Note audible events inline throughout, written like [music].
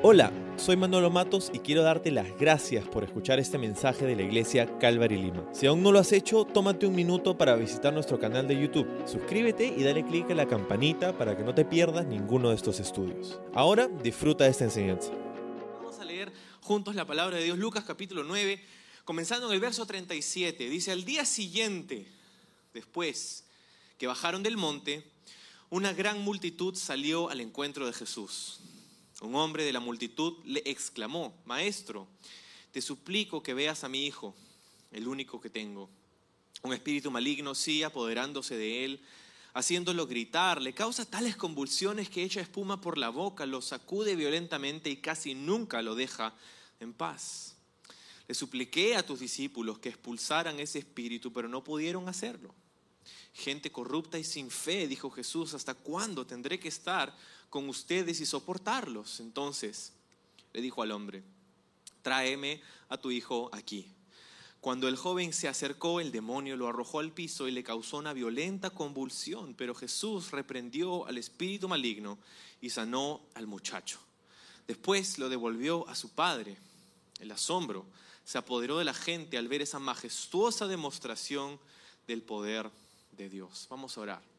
Hola, soy Manolo Matos y quiero darte las gracias por escuchar este mensaje de la iglesia Calvary Lima. Si aún no lo has hecho, tómate un minuto para visitar nuestro canal de YouTube. Suscríbete y dale clic a la campanita para que no te pierdas ninguno de estos estudios. Ahora disfruta de esta enseñanza. Vamos a leer juntos la palabra de Dios, Lucas capítulo 9, comenzando en el verso 37. Dice, al día siguiente, después que bajaron del monte, una gran multitud salió al encuentro de Jesús. Un hombre de la multitud le exclamó, Maestro, te suplico que veas a mi hijo, el único que tengo. Un espíritu maligno sigue apoderándose de él, haciéndolo gritar, le causa tales convulsiones que echa espuma por la boca, lo sacude violentamente y casi nunca lo deja en paz. Le supliqué a tus discípulos que expulsaran ese espíritu, pero no pudieron hacerlo. Gente corrupta y sin fe, dijo Jesús, ¿hasta cuándo tendré que estar con ustedes y soportarlos? Entonces le dijo al hombre, tráeme a tu hijo aquí. Cuando el joven se acercó, el demonio lo arrojó al piso y le causó una violenta convulsión, pero Jesús reprendió al espíritu maligno y sanó al muchacho. Después lo devolvió a su padre. El asombro se apoderó de la gente al ver esa majestuosa demostración del poder de Dios. Vamos a orar.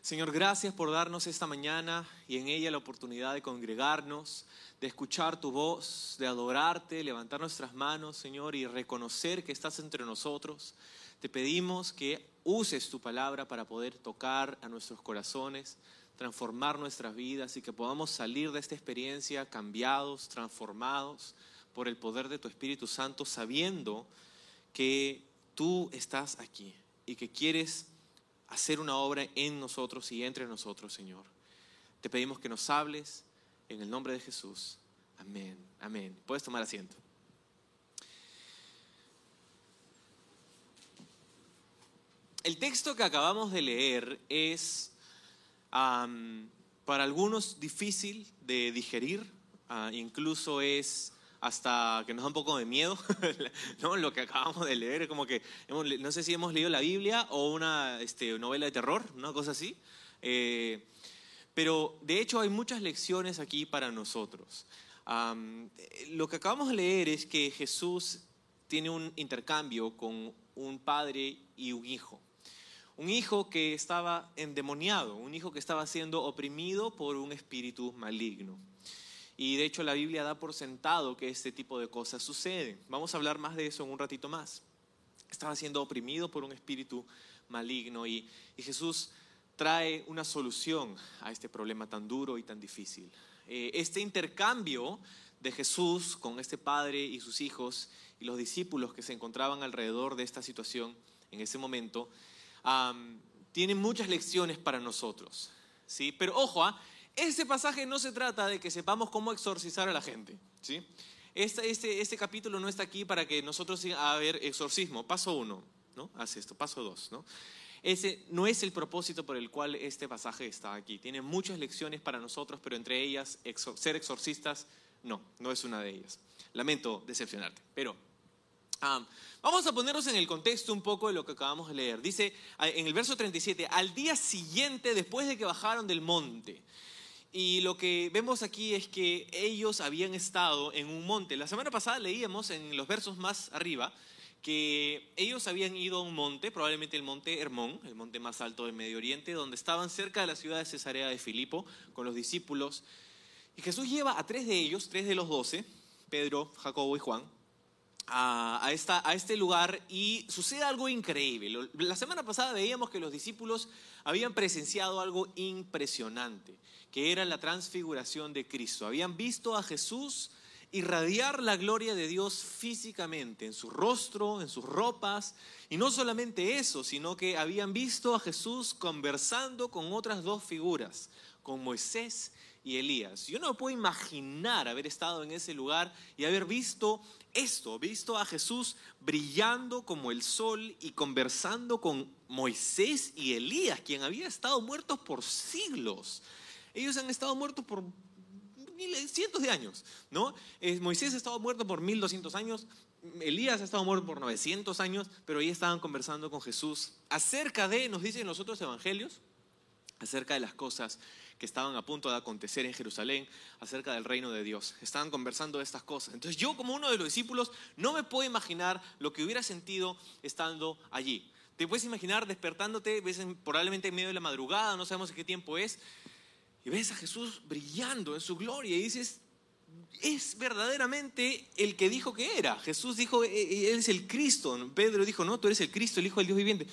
Señor, gracias por darnos esta mañana y en ella la oportunidad de congregarnos, de escuchar tu voz, de adorarte, levantar nuestras manos, Señor, y reconocer que estás entre nosotros. Te pedimos que uses tu palabra para poder tocar a nuestros corazones, transformar nuestras vidas y que podamos salir de esta experiencia cambiados, transformados por el poder de tu Espíritu Santo, sabiendo que tú estás aquí y que quieres hacer una obra en nosotros y entre nosotros, Señor. Te pedimos que nos hables en el nombre de Jesús. Amén, amén. Puedes tomar asiento. El texto que acabamos de leer es para algunos difícil de digerir, uh, incluso es hasta que nos da un poco de miedo, [laughs] ¿no? Lo que acabamos de leer, como que, no sé si hemos leído la Biblia o una este, novela de terror, una cosa así. Eh, pero de hecho hay muchas lecciones aquí para nosotros. Lo que acabamos de leer es que Jesús tiene un intercambio con un padre y un hijo. Un hijo que estaba endemoniado, un hijo que estaba siendo oprimido por un espíritu maligno. Y de hecho la Biblia da por sentado que este tipo de cosas suceden. Vamos a hablar más de eso en un ratito más. Estaba siendo oprimido por un espíritu maligno y, Jesús trae una solución a este problema tan duro y tan difícil. Eh, este intercambio de Jesús con este padre y sus hijos y los discípulos que se encontraban alrededor de esta situación en ese momento, um, tiene muchas lecciones para nosotros. ¿sí? Pero ojo, ¿ah? Este pasaje no se trata de que sepamos cómo exorcizar a la gente. ¿sí? Este, este, este capítulo no está aquí para que nosotros a ver exorcismo. Paso uno, ¿no? Haz esto. Paso dos, ¿no? Ese no es el propósito por el cual este pasaje está aquí. Tiene muchas lecciones para nosotros, pero entre ellas ser exorcistas no, no es una de ellas. Lamento decepcionarte, pero um, vamos a ponernos en el contexto un poco de lo que acabamos de leer. Dice en el verso 37, al día siguiente después de que bajaron del monte. Y lo que vemos aquí es que ellos habían estado en un monte. La semana pasada leíamos en los versos más arriba que ellos habían ido a un monte, probablemente el monte Hermón, el monte más alto del Medio Oriente, donde estaban cerca de la ciudad de Cesarea de Filipo con los discípulos. Y Jesús lleva a tres de ellos, tres de los doce, Pedro, Jacobo y Juan, a, esta, a, este lugar y sucede algo increíble. La semana pasada veíamos que los discípulos habían presenciado algo impresionante, era la transfiguración de Cristo. Habían visto a Jesús irradiar la gloria de Dios físicamente, en su rostro, en sus ropas, y no solamente eso, sino que habían visto a Jesús conversando con otras dos figuras, con Moisés y Elías. Yo no puedo imaginar haber estado en ese lugar y haber visto esto, visto a Jesús brillando como el sol y conversando con Moisés y Elías, quien había estado muertos por siglos. Ellos han estado muertos por cientos de años, ¿no? Moisés ha estado muerto por 1200 años, Elías ha estado muerto por 900 años, pero ahí estaban conversando con Jesús acerca de, nos dicen los otros evangelios, acerca de las cosas que estaban a punto de acontecer en Jerusalén acerca del reino de Dios. Estaban conversando de estas cosas. Entonces yo como uno de los discípulos no me puedo imaginar lo que hubiera sentido estando allí. Te puedes imaginar despertándote, probablemente en medio de la madrugada, no sabemos qué tiempo es, y ves a Jesús brillando en su gloria y dices, es verdaderamente el que dijo que era. Jesús dijo, e, e, Él es el Cristo. Pedro dijo, no, tú eres el Cristo, el Hijo del Dios viviente.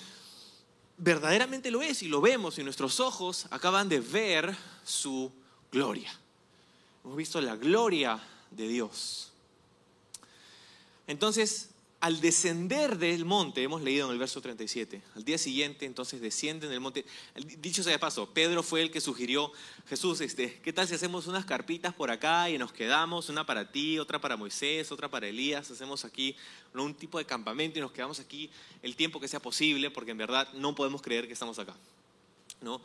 Verdaderamente lo es y lo vemos y nuestros ojos acaban de ver su gloria. Hemos visto la gloria de Dios. Entonces, al descender del monte, hemos leído en el verso 37, al día siguiente entonces descienden del monte. Dicho sea de paso, Pedro fue el que sugirió, Jesús, este, ¿qué tal si hacemos unas carpitas por acá y nos quedamos, una para ti, otra para Moisés, otra para Elías, hacemos aquí un tipo de campamento y nos quedamos aquí el tiempo que sea posible, porque en verdad no podemos creer que estamos acá. ¿no?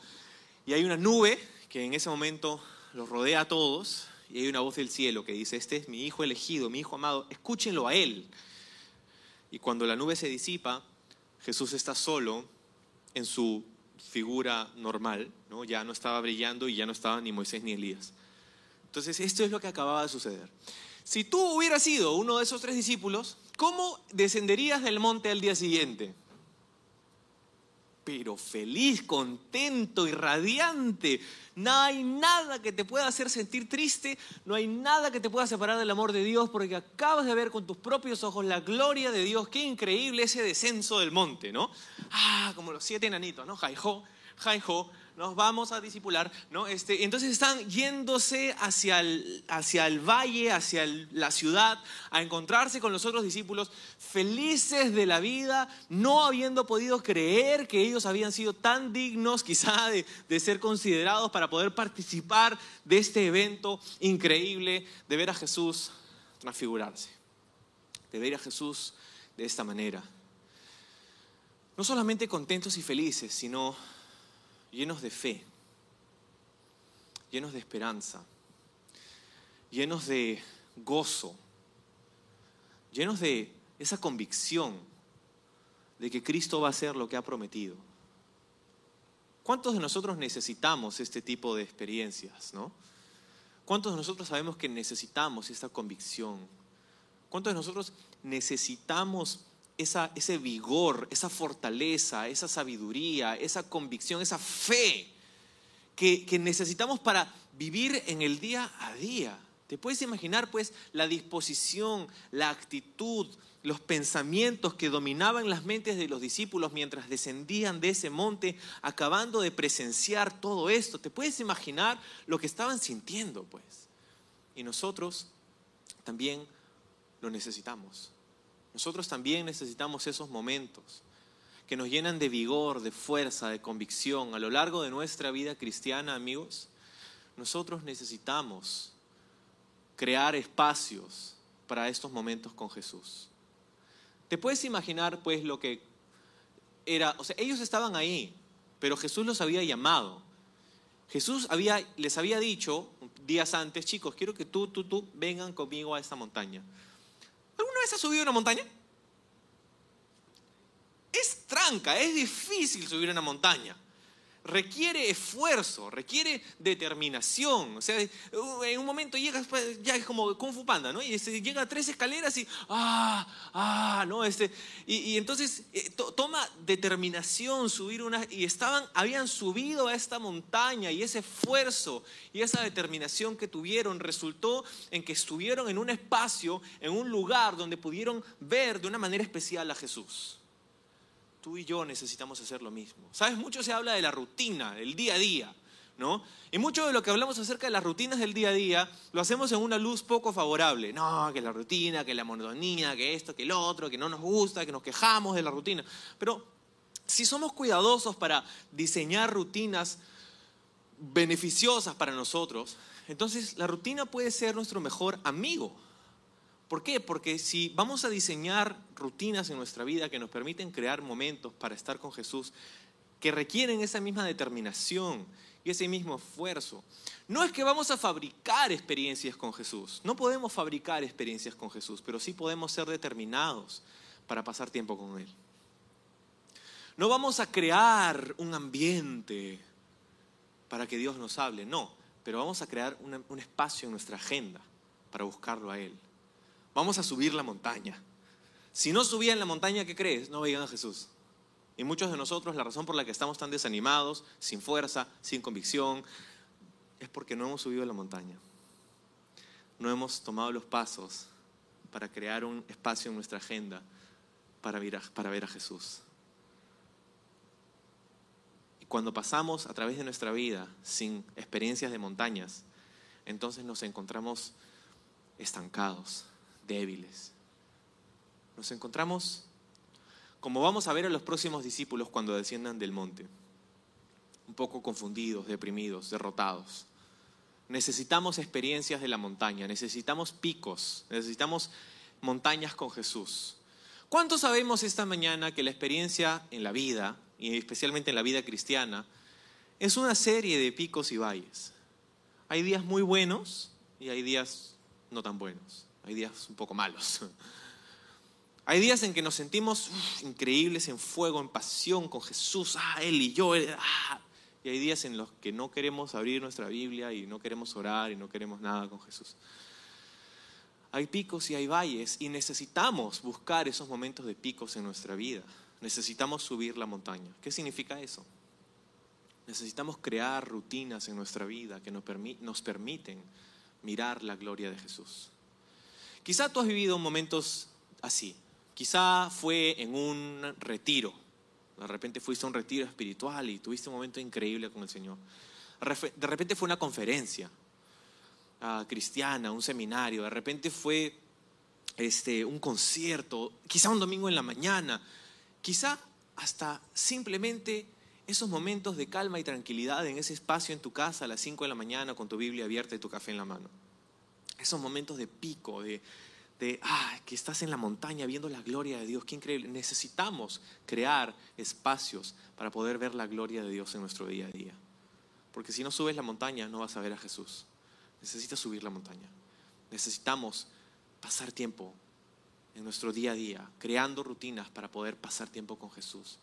Y hay una nube que en ese momento los rodea a todos y hay una voz del cielo que dice, este es mi hijo elegido, mi hijo amado, escúchenlo a él. Y cuando la nube se disipa, Jesús está solo en su figura normal, ¿no? ya no estaba brillando y ya no estaba ni Moisés ni Elías. Entonces, esto es lo que acababa de suceder. Si tú hubieras sido uno de esos tres discípulos, ¿cómo descenderías del monte al día siguiente? Pero feliz, contento y radiante. No hay nada que te pueda hacer sentir triste, no hay nada que te pueda separar del amor de Dios, porque acabas de ver con tus propios ojos la gloria de Dios. Qué increíble ese descenso del monte, ¿no? Ah, como los siete enanitos, ¿no? Jaijo, jaijo, nos vamos a disipular, ¿no? Este, entonces están yéndose hacia el, hacia el valle, hacia la ciudad, a encontrarse con los otros discípulos, felices de la vida, no habiendo podido creer que ellos habían sido tan dignos quizá de, de ser considerados para poder participar de este evento increíble, de ver a Jesús transfigurarse, de ver a Jesús de esta manera. No solamente contentos y felices, sino llenos de fe, llenos de esperanza, llenos de gozo, llenos de esa convicción de que Cristo va a hacer lo que ha prometido. ¿Cuántos de nosotros necesitamos este tipo de experiencias, no? ¿Cuántos de nosotros sabemos que necesitamos esta convicción? ¿Cuántos de nosotros necesitamos ese vigor, esa fortaleza, esa sabiduría, esa convicción, esa fe que, que necesitamos para vivir en el día a día. ¿Te puedes imaginar pues la disposición, la actitud, los pensamientos que dominaban las mentes de los discípulos mientras descendían de ese monte, acabando de presenciar todo esto? ¿Te puedes imaginar lo que estaban sintiendo pues? Y nosotros también lo necesitamos. Nosotros también necesitamos esos momentos que nos llenan de vigor, de fuerza, de convicción a lo largo de nuestra vida cristiana, amigos. Nosotros necesitamos crear espacios para estos momentos con Jesús. ¿Te puedes imaginar pues lo que era? O sea, ellos estaban ahí, pero Jesús los había llamado. Jesús había, les había dicho días antes, chicos, quiero que tú, tú, tú vengan conmigo a esta montaña. ¿Alguna vez has subido una montaña? Es tranca, es difícil subir una montaña requiere esfuerzo, requiere determinación. O sea, en un momento llegas, pues, ya es como Kung Fu Panda, ¿no? Y este, llega a tres escaleras y, ah, ah, ¿no? Este, y, entonces eh, toma determinación subir una, y estaban, habían subido a esta montaña y ese esfuerzo y esa determinación que tuvieron resultó en que estuvieron en un espacio, en un lugar donde pudieron ver de una manera especial a Jesús tú y yo necesitamos hacer lo mismo. ¿Sabes? Mucho se habla de la rutina, del día a día, ¿no? Y mucho de lo que hablamos acerca de las rutinas del día a día lo hacemos en una luz poco favorable. No, que la rutina, que la monotonía, que esto, que el otro, que no nos gusta, que nos quejamos de la rutina. Pero si somos cuidadosos para diseñar rutinas beneficiosas para nosotros, entonces la rutina puede ser nuestro mejor amigo. ¿Por qué? Porque si vamos a diseñar rutinas en nuestra vida que nos permiten crear momentos para estar con Jesús, que requieren esa misma determinación y ese mismo esfuerzo, no es que vamos a fabricar experiencias con Jesús, no podemos fabricar experiencias con Jesús, pero sí podemos ser determinados para pasar tiempo con Él. No vamos a crear un ambiente para que Dios nos hable. No, pero vamos a crear un espacio en nuestra agenda para buscarlo a Él. Vamos a subir la montaña. Si no subían la montaña, ¿qué crees? No veían a Jesús. Y muchos de nosotros, la razón por la que estamos tan desanimados, sin fuerza, sin convicción, es porque no hemos subido la montaña. No hemos tomado los pasos para crear un espacio en nuestra agenda para ver a, para ver a Jesús. Y cuando pasamos a través de nuestra vida sin experiencias de montañas, entonces nos encontramos estancados, débiles. Nos encontramos como vamos a ver a los próximos discípulos cuando desciendan del monte, un poco confundidos, deprimidos, derrotados. Necesitamos experiencias de la montaña, necesitamos picos, necesitamos montañas con Jesús. ¿Cuántos sabemos esta mañana que la experiencia en la vida, y especialmente en la vida cristiana, es una serie de picos y valles? Hay días muy buenos y hay días no tan buenos, hay días un poco malos. Hay días en que nos sentimos increíbles en fuego, en pasión con Jesús, ah, Él y yo, ah. y hay días en los que no queremos abrir nuestra Biblia y no queremos orar y no queremos nada con Jesús. Hay picos y hay valles y necesitamos buscar esos momentos de picos en nuestra vida. Necesitamos subir la montaña. ¿Qué significa eso? Necesitamos crear rutinas en nuestra vida que nos, permiten mirar la gloria de Jesús. Quizá tú has vivido momentos así. Quizá fue en un retiro. De repente fuiste a un retiro espiritual y tuviste un momento increíble con el Señor. De repente fue una conferencia ah, cristiana, un seminario. De repente fue este, un concierto. Quizá un domingo en la mañana. Quizá hasta simplemente esos momentos de calma y tranquilidad en ese espacio en tu casa a las 5 de la mañana con tu Biblia abierta y tu café en la mano. Esos momentos de pico, de, de, ah, que estás en la montaña viendo la gloria de Dios, qué increíble. Necesitamos crear espacios para poder ver la gloria de Dios en nuestro día a día. Porque si no subes la montaña, no vas a ver a Jesús. Necesitas subir la montaña. Necesitamos pasar tiempo en nuestro día a día, creando rutinas para poder pasar tiempo con Jesús.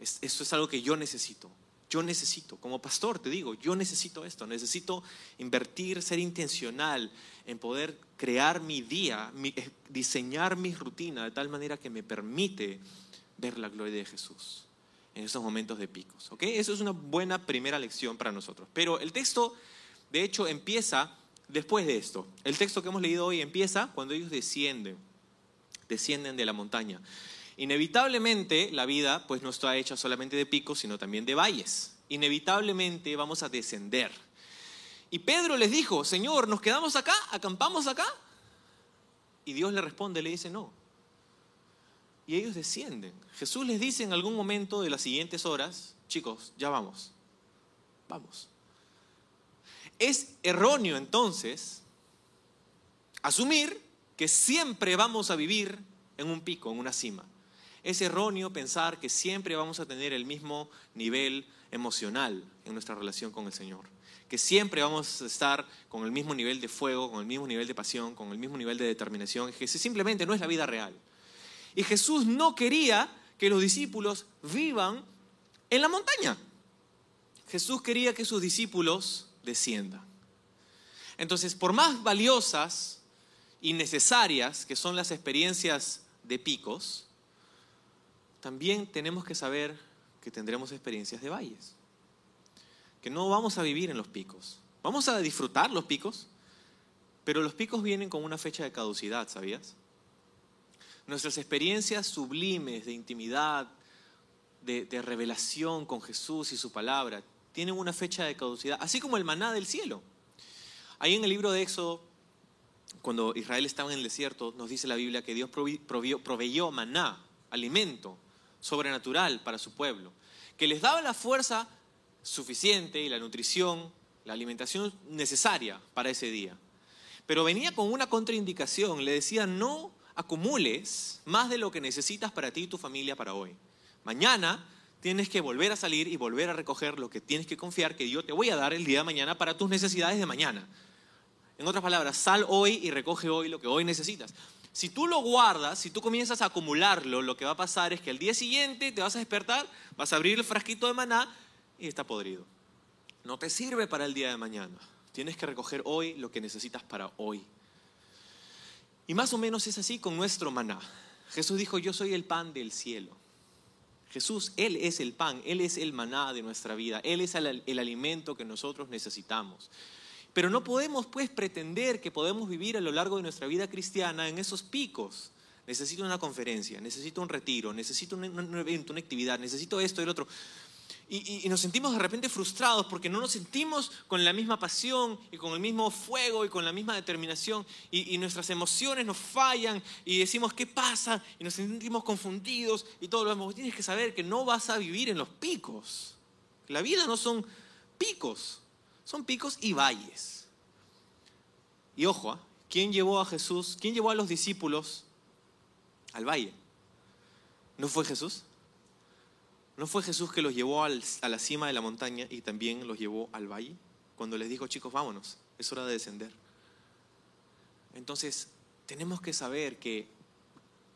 Eso es algo que yo necesito. Yo necesito, como pastor te digo, yo necesito esto, necesito invertir, ser intencional en poder crear mi día, eh, diseñar mi rutina de tal manera que me permite ver la gloria de Jesús en esos momentos de picos. ¿ok? Eso es una buena primera lección para nosotros. Pero el texto, de hecho, empieza después de esto. El texto que hemos leído hoy empieza cuando ellos descienden, descienden de la montaña. Inevitablemente la vida pues no está hecha solamente de picos, sino también de valles. Inevitablemente vamos a descender. Y Pedro les dijo, Señor, ¿nos quedamos acá? ¿Acampamos acá? Y Dios le responde, le dice, no. Y ellos descienden. Jesús les dice en algún momento de las siguientes horas, chicos, ya vamos, vamos. Es erróneo entonces asumir que siempre vamos a vivir en un pico, en una cima. Es erróneo pensar que siempre vamos a tener el mismo nivel emocional en nuestra relación con el Señor. Que siempre vamos a estar con el mismo nivel de fuego, con el mismo nivel de pasión, con el mismo nivel de determinación. Que simplemente no es la vida real. Y Jesús no quería que los discípulos vivan en la montaña. Jesús quería que sus discípulos desciendan. Entonces, por más valiosas y necesarias que son las experiencias de picos, también tenemos que saber que tendremos experiencias de valles, que no vamos a vivir en los picos. Vamos a disfrutar los picos, pero los picos vienen con una fecha de caducidad, ¿sabías? Nuestras experiencias sublimes de intimidad, de, revelación con Jesús y su palabra, tienen una fecha de caducidad, así como el maná del cielo. Ahí en el libro de Éxodo, cuando Israel estaba en el desierto, nos dice la Biblia que Dios proveyó maná, alimento, sobrenatural para su pueblo, que les daba la fuerza suficiente y la nutrición, la alimentación necesaria para ese día. Pero venía con una contraindicación, le decía, no acumules más de lo que necesitas para ti y tu familia para hoy. Mañana tienes que volver a salir y volver a recoger lo que tienes que confiar que yo te voy a dar el día de mañana para tus necesidades de mañana. En otras palabras, sal hoy y recoge hoy lo que hoy necesitas. Si tú lo guardas, si tú comienzas a acumularlo, lo que va a pasar es que el día siguiente te vas a despertar, vas a abrir el frasquito de maná y está podrido. no te sirve para el día de mañana. Tienes que recoger hoy lo que necesitas para hoy. Y más o menos es así con nuestro maná. Jesús dijo, yo soy el pan del cielo. Jesús, Él es el pan, Él es el maná de nuestra vida, Él es el, el, alimento que nosotros necesitamos. Pero no podemos pues pretender que podemos vivir a lo largo de nuestra vida cristiana en esos picos. Necesito una conferencia, necesito un retiro, necesito un, evento, una actividad, necesito esto y el otro. Y, nos sentimos de repente frustrados porque no nos sentimos con la misma pasión y con el mismo fuego y con la misma determinación y, y, nuestras emociones nos fallan y decimos qué pasa y nos sentimos confundidos y todo lo demás. Tienes que saber que no vas a vivir en los picos. La vida no son picos, son picos y valles. Y ojo, ¿eh? ¿quién llevó a Jesús? ¿Quién llevó a los discípulos al valle? ¿No fue Jesús? ¿No fue Jesús que los llevó a la cima de la montaña y también los llevó al valle? Cuando les dijo, chicos, vámonos, es hora de descender. Entonces, tenemos que saber que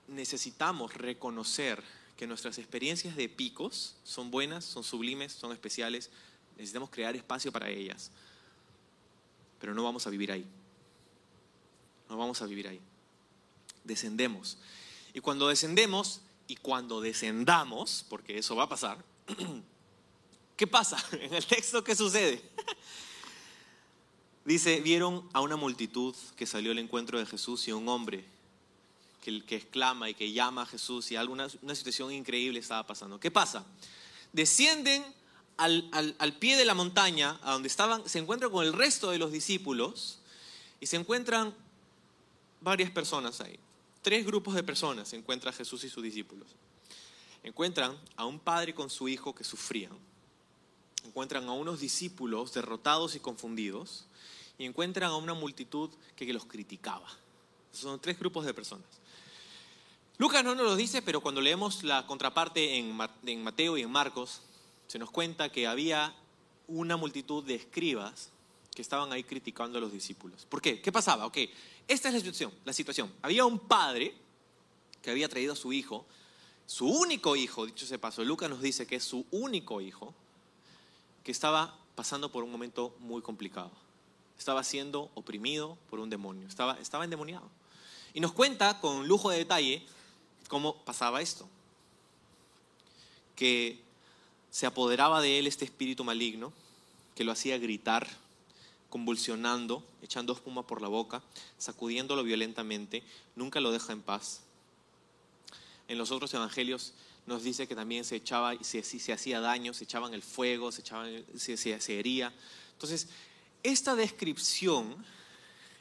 necesitamos reconocer que nuestras experiencias de picos son buenas, son sublimes, son especiales. Necesitamos crear espacio para ellas. Pero no vamos a vivir ahí. No vamos a vivir ahí. Descendemos. Y cuando descendemos, y cuando descendamos, porque eso va a pasar, [clears throat] ¿qué pasa? [laughs] En el texto, ¿qué sucede? [laughs] Dice, vieron a una multitud que salió al encuentro de Jesús y un hombre que, que exclama y que llama a Jesús y alguna, una situación increíble estaba pasando. ¿Qué pasa? Descienden al, al, al pie de la montaña, a donde estaban, se encuentran con el resto de los discípulos y se encuentran varias personas ahí tres grupos de personas encuentra Jesús y sus discípulos. Encuentran a un padre con su hijo que sufrían. Encuentran a unos discípulos derrotados y confundidos. Y encuentran a una multitud que los criticaba. Son tres grupos de personas. Lucas no nos lo dice, pero cuando leemos la contraparte en Mateo y en Marcos, se nos cuenta que había una multitud de escribas que estaban ahí criticando a los discípulos. ¿Por qué? ¿Qué pasaba? Ok, esta es la situación, la situación. Había un padre que había traído a su hijo, su único hijo, dicho ese paso, Lucas nos dice que es su único hijo, que estaba pasando por un momento muy complicado. Estaba siendo oprimido por un demonio, estaba, estaba endemoniado. Y nos cuenta con lujo de detalle cómo pasaba esto. Que se apoderaba de él este espíritu maligno, que lo hacía gritar, convulsionando, echando espuma por la boca, sacudiéndolo violentamente, nunca lo deja en paz. En los otros evangelios nos dice que también se echaba, se, se hacía daño, se echaban el fuego, se, echaban, se, se, se hería. Entonces, esta descripción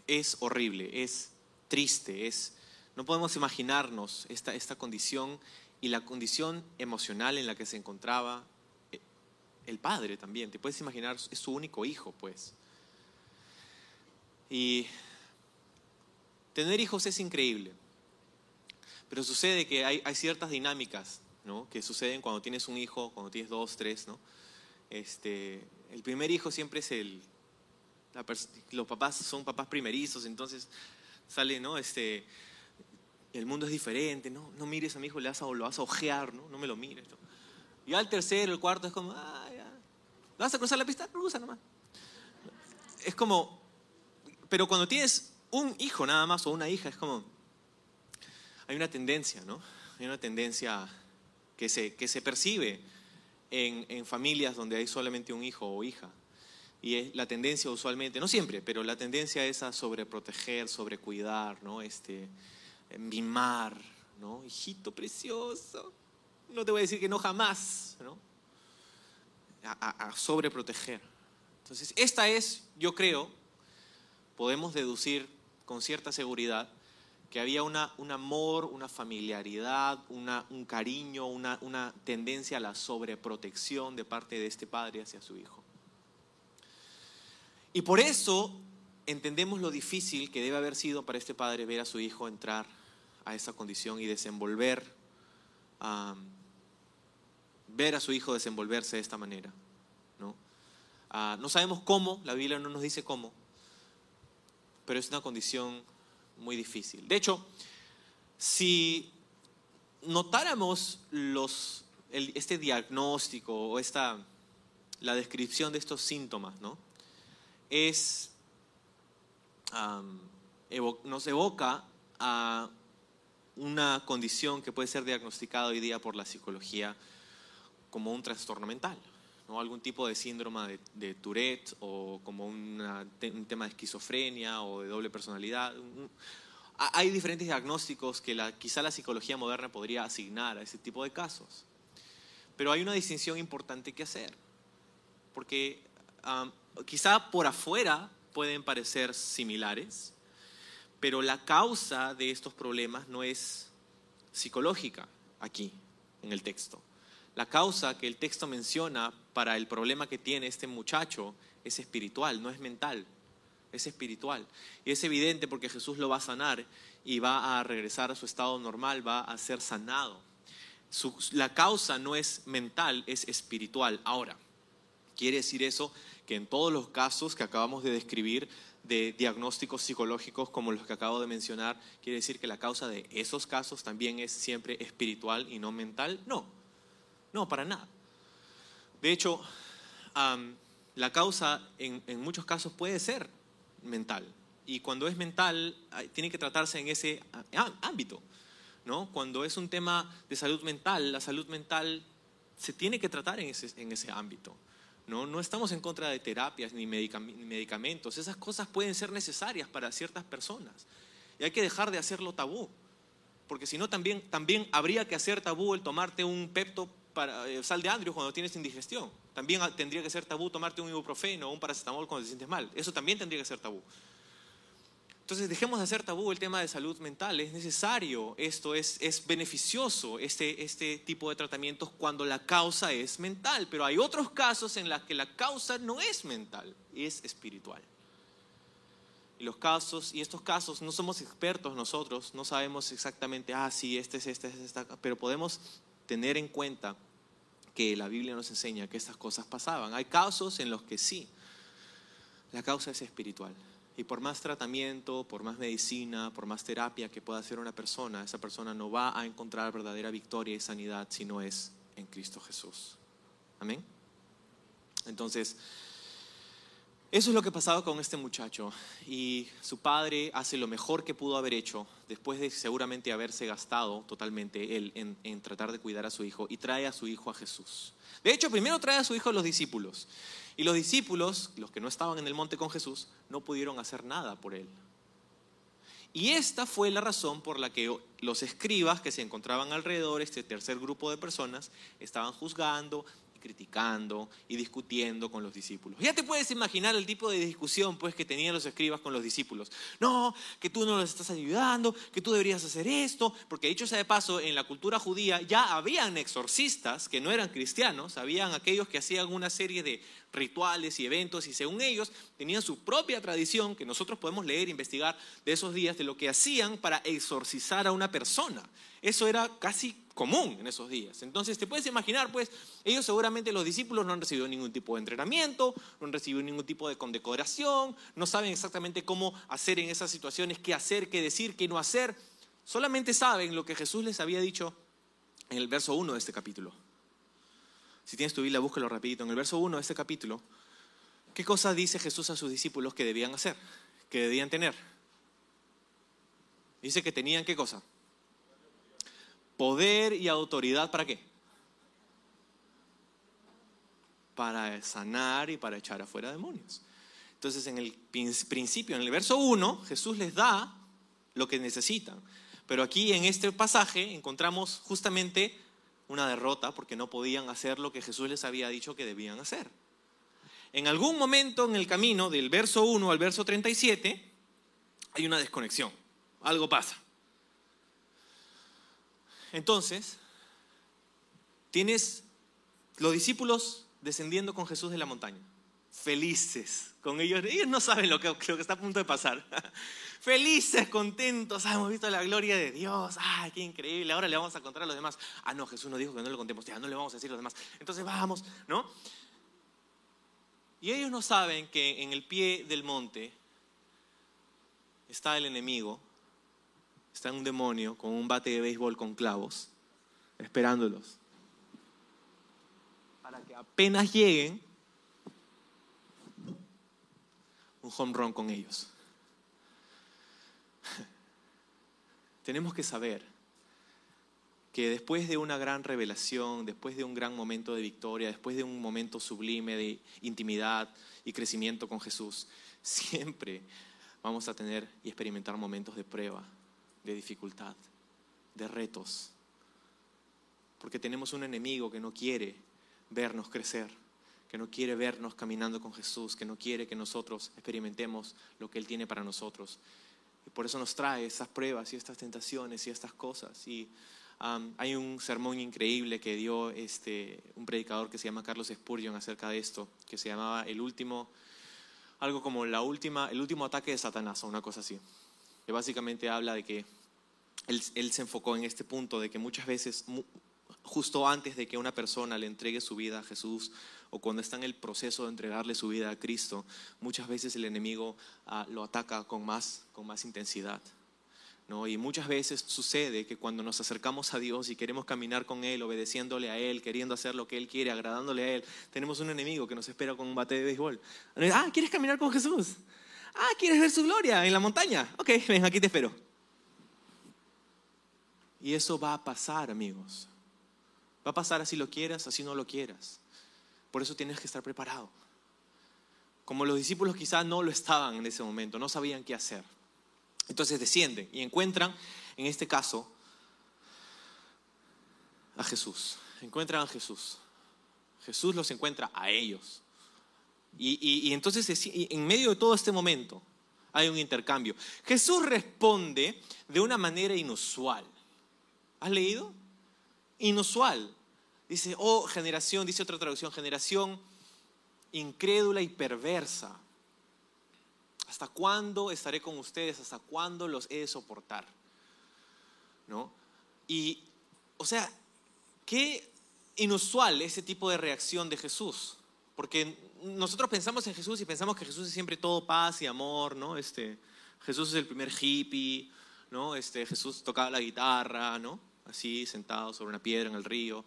es horrible, es triste, es, no podemos imaginarnos esta, esta condición y la condición emocional en la que se encontraba el padre también. Te puedes imaginar, es su único hijo, pues. Y tener hijos es increíble, pero sucede que hay, ciertas dinámicas ¿no? que suceden cuando tienes un hijo, cuando tienes dos, tres. ¿no? Este, el primer hijo siempre es el... Los papás son papás primerizos, entonces sale, ¿no? Este, el mundo es diferente, no, no mires a mi hijo, le vas a, lo vas a ojear, ¿no? no me lo mires. ¿no? Y al tercero, el cuarto es como, ah, ya. ¿Vas a cruzar la pista? Cruza nomás. Es como, pero cuando tienes un hijo nada más o una hija, es como, hay una tendencia, ¿no? Hay una tendencia que se, que se percibe en, en familias donde hay solamente un hijo o hija. Y es la tendencia usualmente, no siempre, pero la tendencia es a sobreproteger, sobrecuidar, ¿no? Este, mimar, ¿no? Hijito precioso. No te voy a decir que no jamás, ¿no? A, sobreproteger. Entonces, esta es, yo creo, podemos deducir con cierta seguridad que había una, un amor, una familiaridad, una, un cariño, una, una tendencia a la sobreprotección de parte de este padre hacia su hijo. Y por eso entendemos lo difícil que debe haber sido para este padre ver a su hijo entrar a esa condición y desenvolver, ver a su hijo desenvolverse de esta manera. ¿no? Uh, no sabemos cómo, la Biblia no nos dice cómo, pero es una condición muy difícil. De hecho, si notáramos este diagnóstico o esta, la descripción de estos síntomas, ¿no? Es, nos evoca a una condición que puede ser diagnosticada hoy día por la psicología como un trastorno mental, ¿no? algún tipo de síndrome de, Tourette o como un tema de esquizofrenia o de doble personalidad. hay diferentes diagnósticos que quizá la psicología moderna podría asignar a ese tipo de casos. Pero hay una distinción importante que hacer, porque quizá por afuera pueden parecer similares, pero la causa de estos problemas no es psicológica aquí en el texto. La causa que el texto menciona para el problema que tiene este muchacho es espiritual, no es mental, es espiritual. Y es evidente porque Jesús lo va a sanar y va a regresar a su estado normal, va a ser sanado. la causa no es mental, es espiritual. Ahora, quiere decir eso que en todos los casos que acabamos de describir de diagnósticos psicológicos como los que acabo de mencionar, quiere decir que la causa de esos casos también es siempre espiritual y no mental. No, no, para nada. De hecho, la causa en, muchos casos puede ser mental. Y cuando es mental, tiene que tratarse en ese ámbito. ¿no? Cuando es un tema de salud mental, la salud mental se tiene que tratar en ese, en ese ámbito. ¿no? no estamos en contra de terapias ni medicamentos. Esas cosas pueden ser necesarias para ciertas personas. Y hay que dejar de hacerlo tabú. Porque si no, también, también habría que hacer tabú el tomarte un pepto para, eh, sal de andrio cuando tienes indigestión. También tendría que ser tabú tomarte un ibuprofeno o un paracetamol cuando te sientes mal. Eso también tendría que ser tabú. Entonces dejemos de hacer tabú el tema de salud mental. Es necesario, esto es, es beneficioso, este, este tipo de tratamientos cuando la causa es mental. Pero hay otros casos en los que la causa no es mental, es espiritual. Y los casos, y estos casos, no somos expertos nosotros, no sabemos exactamente, ah, sí, este es este, es esta, pero podemos tener en cuenta que la Biblia nos enseña que estas cosas pasaban. Hay casos en los que sí, la causa es espiritual. Y por más tratamiento, por más medicina, por más terapia que pueda hacer una persona, esa persona no va a encontrar verdadera victoria y sanidad si no es en Cristo Jesús. Amén. Entonces, eso es lo que pasaba con este muchacho y su padre hace lo mejor que pudo haber hecho después de seguramente haberse gastado totalmente él en, tratar de cuidar a su hijo y trae a su hijo a Jesús. De hecho, primero trae a su hijo a los discípulos y los discípulos, los que no estaban en el monte con Jesús, no pudieron hacer nada por él. Y esta fue la razón por la que los escribas que se encontraban alrededor, este tercer grupo de personas, estaban juzgando, criticando y discutiendo con los discípulos. Ya te puedes imaginar el tipo de discusión pues que tenían los escribas con los discípulos. No, que tú no los estás ayudando, que tú deberías hacer esto, porque dicho sea de paso, en la cultura judía ya habían exorcistas que no eran cristianos, habían aquellos que hacían una serie de rituales y eventos y según ellos tenían su propia tradición que nosotros podemos leer e investigar de esos días de lo que hacían para exorcizar a una persona. Eso era casi común en esos días. Entonces, te puedes imaginar, pues, ellos seguramente los discípulos no han recibido ningún tipo de entrenamiento, no han recibido ningún tipo de condecoración, no saben exactamente cómo hacer en esas situaciones, qué hacer, qué decir, qué no hacer. Solamente saben lo que Jesús les había dicho en el verso 1 de este capítulo. Si tienes tu Biblia, búscalo rapidito. En el verso 1 de este capítulo, ¿qué cosa dice Jesús a sus discípulos que debían hacer, que debían tener? Dice que tenían qué cosa? Poder y autoridad para qué? Para sanar y para echar afuera demonios. Entonces, en el principio, en el verso 1, Jesús les da lo que necesitan. Pero aquí en este pasaje encontramos justamente una derrota porque no podían hacer lo que Jesús les había dicho que debían hacer. En algún momento en el camino, del verso 1 al verso 37, hay una desconexión. Algo pasa. Entonces, tienes los discípulos descendiendo con Jesús de la montaña, felices con ellos. Ellos no saben lo que, lo que está a punto de pasar. [laughs] felices, contentos. Ah, hemos visto la gloria de Dios. ¡Ay, qué increíble! Ahora le vamos a contar a los demás. Ah, no, Jesús nos dijo que no lo contemos. Ya no le vamos a decir a los demás. Entonces vamos, ¿no? Y ellos no saben que en el pie del monte está el enemigo está un demonio con un bate de béisbol con clavos, esperándolos. Para que apenas lleguen, un home run con ellos. [laughs] Tenemos que saber que después de una gran revelación, después de un gran momento de victoria, después de un momento sublime de intimidad y crecimiento con Jesús, [laughs] siempre vamos a tener y experimentar momentos de prueba, de dificultad, de retos. Porque tenemos un enemigo que no quiere vernos crecer, que no quiere vernos caminando con Jesús, que no quiere que nosotros experimentemos lo que Él tiene para nosotros. Y por eso nos trae estas pruebas y estas tentaciones y estas cosas. Y hay un sermón increíble que dio este, un predicador que se llama Carlos Spurgeon acerca de esto, que se llamaba El último, algo como la última, el último ataque de Satanás o una cosa así. Que básicamente habla de que él, se enfocó en este punto de que muchas veces, justo antes de que una persona le entregue su vida a Jesús o cuando está en el proceso de entregarle su vida a Cristo, muchas veces el enemigo ah, lo ataca con más, con más intensidad. ¿no? Y muchas veces sucede que cuando nos acercamos a Dios y queremos caminar con Él, obedeciéndole a Él, queriendo hacer lo que Él quiere, agradándole a Él, tenemos un enemigo que nos espera con un bate de béisbol. Ah, ¿quieres caminar con Jesús? Ah, ¿quieres ver su gloria en la montaña? Ok, [laughs] ven, aquí te espero. Y eso va a pasar, amigos. Va a pasar así lo quieras, así no lo quieras. Por eso tienes que estar preparado. Como los discípulos quizás no lo estaban en ese momento, no sabían qué hacer. Entonces descienden y encuentran, en este caso, a Jesús. Encuentran a Jesús. Jesús los encuentra a ellos. Y, entonces en medio de todo este momento hay un intercambio. Jesús responde de una manera inusual. ¿Has leído? Inusual. Dice, oh generación, dice otra traducción, generación incrédula y perversa. ¿Hasta cuándo estaré con ustedes? ¿Hasta cuándo los he de soportar? ¿No? Y, o sea, qué inusual ese tipo de reacción de Jesús. Porque nosotros pensamos en Jesús y pensamos que Jesús es siempre todo paz y amor, ¿no? Este, Jesús es el primer hippie, ¿no? Este, Jesús tocaba la guitarra, ¿no? Así, sentado sobre una piedra en el río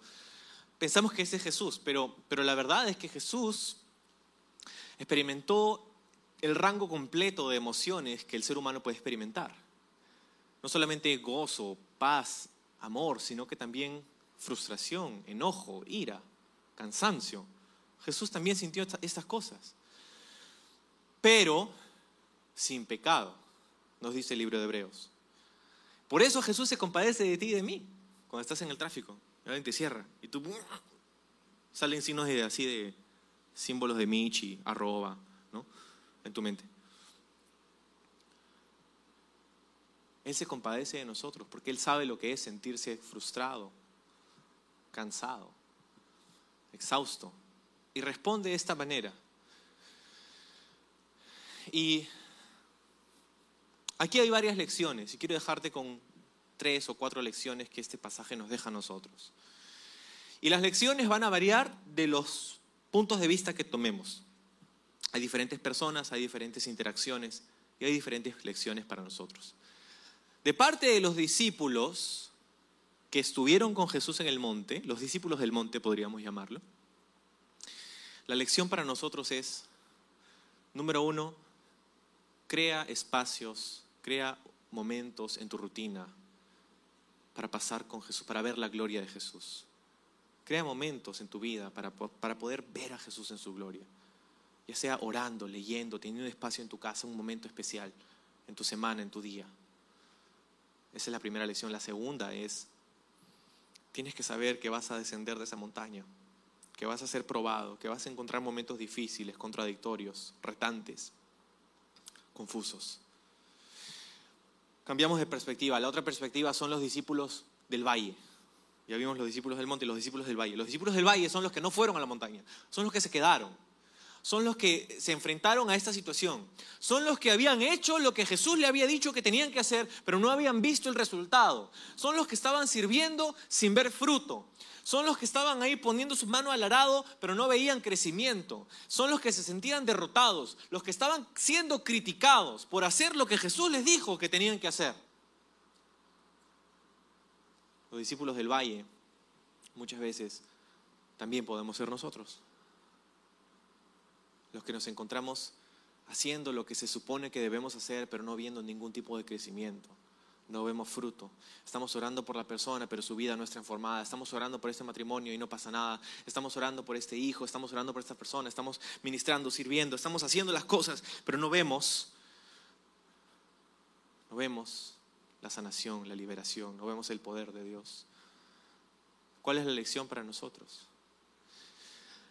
pensamos que ese es Jesús, pero, pero la verdad es que Jesús experimentó el rango completo de emociones que el ser humano puede experimentar. No solamente gozo, paz, amor, sino que también frustración, enojo, ira, cansancio. Jesús también sintió estas cosas. Pero sin pecado, nos dice el libro de Hebreos. Por eso Jesús se compadece de ti y de mí cuando estás en el tráfico alguien te cierra y tú salen signos así de símbolos de Michi, arroba, ¿no? En tu mente. Él se compadece de nosotros porque Él sabe lo que es sentirse frustrado, cansado, exhausto. Y responde de esta manera. Y aquí hay varias lecciones y quiero dejarte con tres o cuatro lecciones que este pasaje nos deja a nosotros. Y las lecciones van a variar de los puntos de vista que tomemos. Hay diferentes personas, hay diferentes interacciones y hay diferentes lecciones para nosotros. De parte de los discípulos que estuvieron con Jesús en el monte, los discípulos del monte podríamos llamarlo, la lección para nosotros es, número uno, crea espacios, crea momentos en tu rutina para pasar con Jesús, para ver la gloria de Jesús. Crea momentos en tu vida para, para poder ver a Jesús en su gloria. Ya sea orando, leyendo, teniendo un espacio en tu casa, un momento especial, en tu semana, en tu día. Esa es la primera lección. La segunda es, tienes que saber que vas a descender de esa montaña, que vas a ser probado, que vas a encontrar momentos difíciles, contradictorios, retantes, confusos. Cambiamos de perspectiva. La otra perspectiva son los discípulos del valle. Ya vimos los discípulos del monte y los discípulos del valle. Los discípulos del valle son los que no fueron a la montaña, son los que se quedaron. Son los que se enfrentaron a esta situación. Son los que habían hecho lo que Jesús le había dicho que tenían que hacer, pero no habían visto el resultado. Son los que estaban sirviendo sin ver fruto. Son los que estaban ahí poniendo sus manos al arado, pero no veían crecimiento. Son los que se sentían derrotados, los que estaban siendo criticados por hacer lo que Jesús les dijo que tenían que hacer. Los discípulos del valle, muchas veces, también podemos ser nosotros. Los que nos encontramos haciendo lo que se supone que debemos hacer, pero no viendo ningún tipo de crecimiento. No vemos fruto. Estamos orando por la persona, pero su vida no está informada. Estamos orando por este matrimonio y no pasa nada. Estamos orando por este hijo, estamos orando por esta persona, estamos ministrando, sirviendo, estamos haciendo las cosas, pero no vemos, no vemos la sanación, la liberación, no vemos el poder de Dios. ¿Cuál es la lección para nosotros?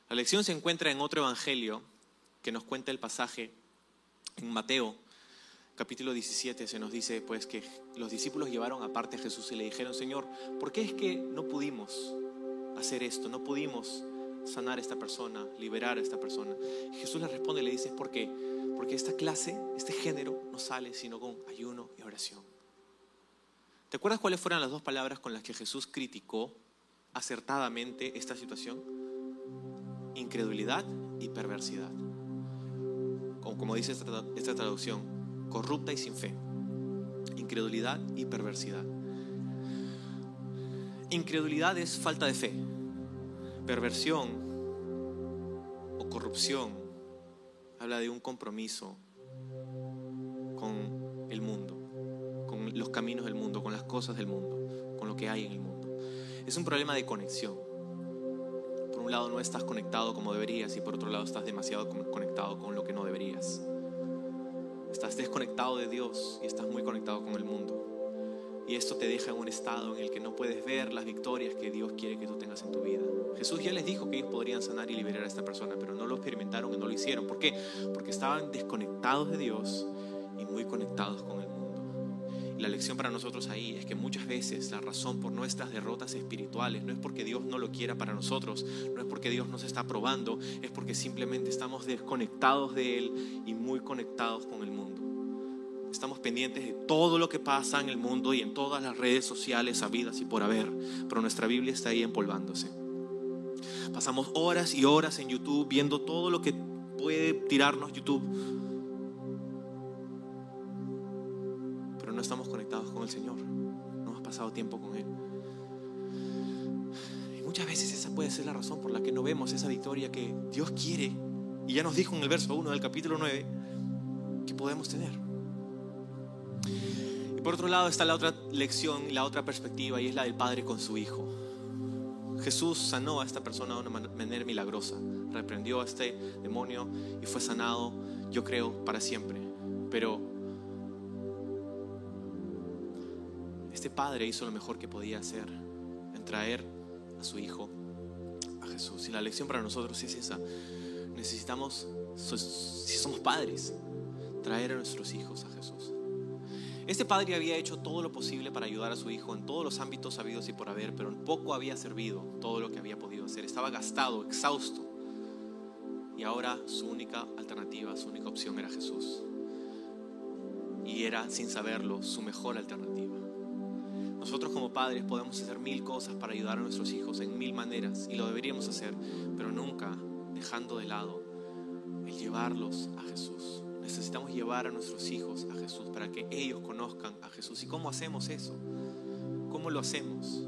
La lección se encuentra en otro evangelio que nos cuenta el pasaje en Mateo capítulo 17 se nos dice pues que los discípulos llevaron aparte a Jesús y le dijeron, Señor, ¿por qué es que no pudimos hacer esto? No pudimos sanar a esta persona, liberar a esta persona. Jesús le responde y le dice, ¿por qué? Porque esta clase, este género no sale sino con ayuno y oración. ¿Te acuerdas cuáles fueron las dos palabras con las que Jesús criticó acertadamente esta situación? Incredulidad y perversidad. Como, dice esta traducción, corrupta y sin fe, incredulidad y perversidad. Incredulidad es falta de fe, perversión o corrupción habla de un compromiso con el mundo, con los caminos del mundo, con las cosas del mundo, con lo que hay en el mundo. Es un problema de conexión. Un lado no estás conectado como deberías y por otro lado estás demasiado conectado con lo que no deberías. Estás desconectado de Dios y estás muy conectado con el mundo. Y esto te deja en un estado en el que no puedes ver las victorias que Dios quiere que tú tengas en tu vida. Jesús ya les dijo que ellos podrían sanar y liberar a esta persona, pero no lo experimentaron y no lo hicieron. ¿Por qué? Porque estaban desconectados de Dios y muy conectados con el mundo. La lección para nosotros ahí es que muchas veces la razón por nuestras derrotas espirituales no es porque Dios no lo quiera para nosotros, no es porque Dios nos está probando, es porque simplemente estamos desconectados de Él y muy conectados con el mundo. Estamos pendientes de todo lo que pasa en el mundo y en todas las redes sociales habidas y por haber, pero nuestra Biblia está ahí empolvándose. Pasamos horas y horas en YouTube viendo todo lo que puede tirarnos YouTube no estamos conectados con el Señor. No hemos pasado tiempo con Él. Y muchas veces esa puede ser la razón por la que no vemos esa victoria que Dios quiere. Y ya nos dijo en el verso 1 del capítulo 9 que podemos tener. Y por otro lado está la otra lección la otra perspectiva y es la del Padre con su Hijo. Jesús sanó a esta persona de una manera milagrosa, reprendió a este demonio y fue sanado, yo creo, para siempre. Pero Este padre hizo lo mejor que podía hacer en traer a su hijo a Jesús. Y la lección para nosotros es esa. Necesitamos, si somos padres, traer a nuestros hijos a Jesús. Este padre había hecho todo lo posible para ayudar a su hijo en todos los ámbitos habidos y por haber, pero poco había servido todo lo que había podido hacer. Estaba gastado, exhausto. Y ahora su única alternativa, su única opción era Jesús. Y era, sin saberlo, su mejor alternativa. Nosotros como padres podemos hacer mil cosas para ayudar a nuestros hijos en mil maneras y lo deberíamos hacer, pero nunca dejando de lado el llevarlos a Jesús. Necesitamos llevar a nuestros hijos a Jesús para que ellos conozcan a Jesús. ¿Y cómo hacemos eso? ¿Cómo lo hacemos?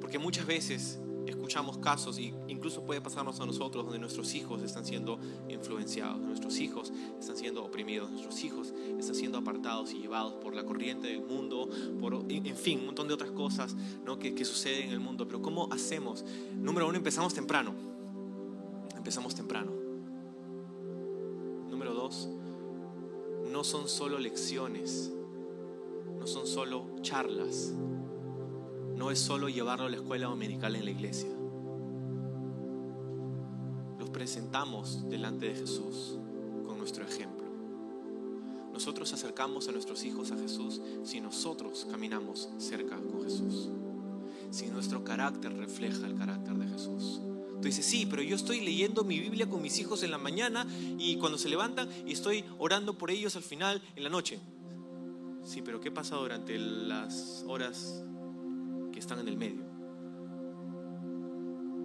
Porque muchas veces escuchamos casos, y incluso puede pasarnos a nosotros, donde nuestros hijos están siendo influenciados, nuestros hijos están siendo oprimidos, nuestros hijos están siendo apartados y llevados por la corriente del mundo, por, en fin, un montón de otras cosas ¿no? que, que suceden en el mundo. Pero ¿cómo hacemos? Número uno, empezamos temprano. Empezamos temprano. Número dos, no son solo lecciones, no son solo charlas no es solo llevarlo a la escuela dominical en la iglesia. Los presentamos delante de Jesús con nuestro ejemplo. Nosotros acercamos a nuestros hijos a Jesús si nosotros caminamos cerca con Jesús. Si nuestro carácter refleja el carácter de Jesús. Tú dices, sí, pero yo estoy leyendo mi Biblia con mis hijos en la mañana y cuando se levantan y estoy orando por ellos al final en la noche. Sí, pero ¿qué pasa durante las horas que están en el medio.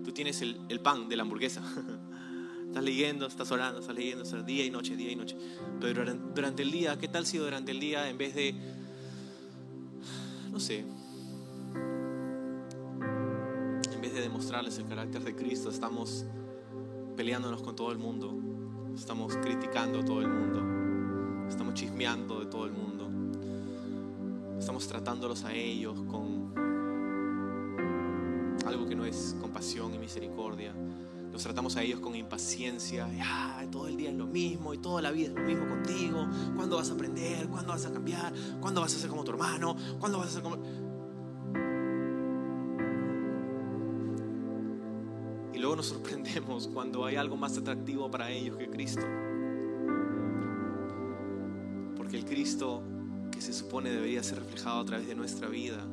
Tú tienes el, pan de la hamburguesa. [laughs] Estás leyendo, estás orando, estás leyendo, estás día y noche, día y noche. Pero durante el día, ¿qué tal si durante el día en vez de, no sé, en vez de demostrarles el carácter de Cristo, estamos peleándonos con todo el mundo, estamos criticando a todo el mundo, estamos chismeando de todo el mundo, estamos tratándolos a ellos con algo que no es compasión y misericordia. Los tratamos a ellos con impaciencia. Ah, todo el día es lo mismo y toda la vida es lo mismo contigo. ¿Cuándo vas a aprender? ¿Cuándo vas a cambiar? ¿Cuándo vas a ser como tu hermano? ¿Cuándo vas a ser como... Y luego nos sorprendemos cuando hay algo más atractivo para ellos que Cristo. Porque el Cristo que se supone debería ser reflejado a través de nuestra vida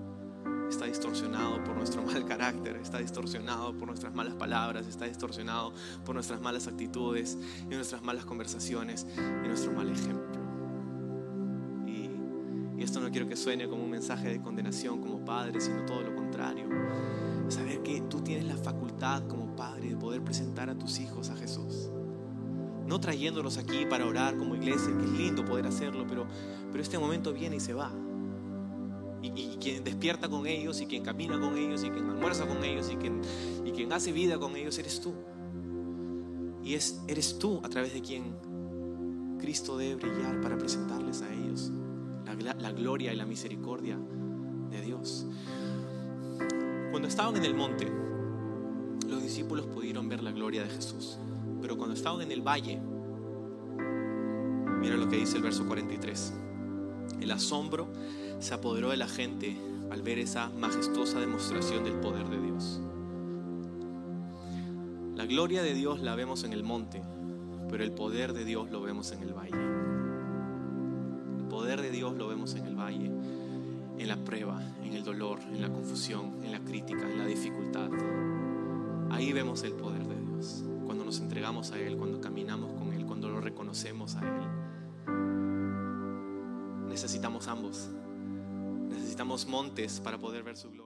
está distorsionado por nuestro mal carácter, está distorsionado por nuestras malas palabras, está distorsionado por nuestras malas actitudes y nuestras malas conversaciones y nuestro mal ejemplo. Y, esto no quiero que suene como un mensaje de condenación como padre, sino todo lo contrario. Saber que tú tienes la facultad como padre de poder presentar a tus hijos a Jesús. No trayéndolos aquí para orar como iglesia, que es lindo poder hacerlo, pero, pero este momento viene y se va y, quien despierta con ellos y quien camina con ellos y quien almuerza con ellos y quien, y quien hace vida con ellos eres tú. Y es, eres tú a través de quien Cristo debe brillar para presentarles a ellos la, la gloria y la misericordia de Dios. Cuando estaban en el monte, los discípulos pudieron ver la gloria de Jesús. Pero cuando estaban en el valle, mira lo que dice el verso 43. El asombro se apoderó de la gente al ver esa majestuosa demostración del poder de Dios. La gloria de Dios la vemos en el monte, pero el poder de Dios lo vemos en el valle. El poder de Dios lo vemos en el valle, en la prueba, en el dolor, en la confusión, en la crítica, en la dificultad. Ahí vemos el poder de Dios, cuando nos entregamos a Él, cuando caminamos con Él, cuando lo reconocemos a Él. Necesitamos ambos. Necesitamos montes para poder ver su gloria.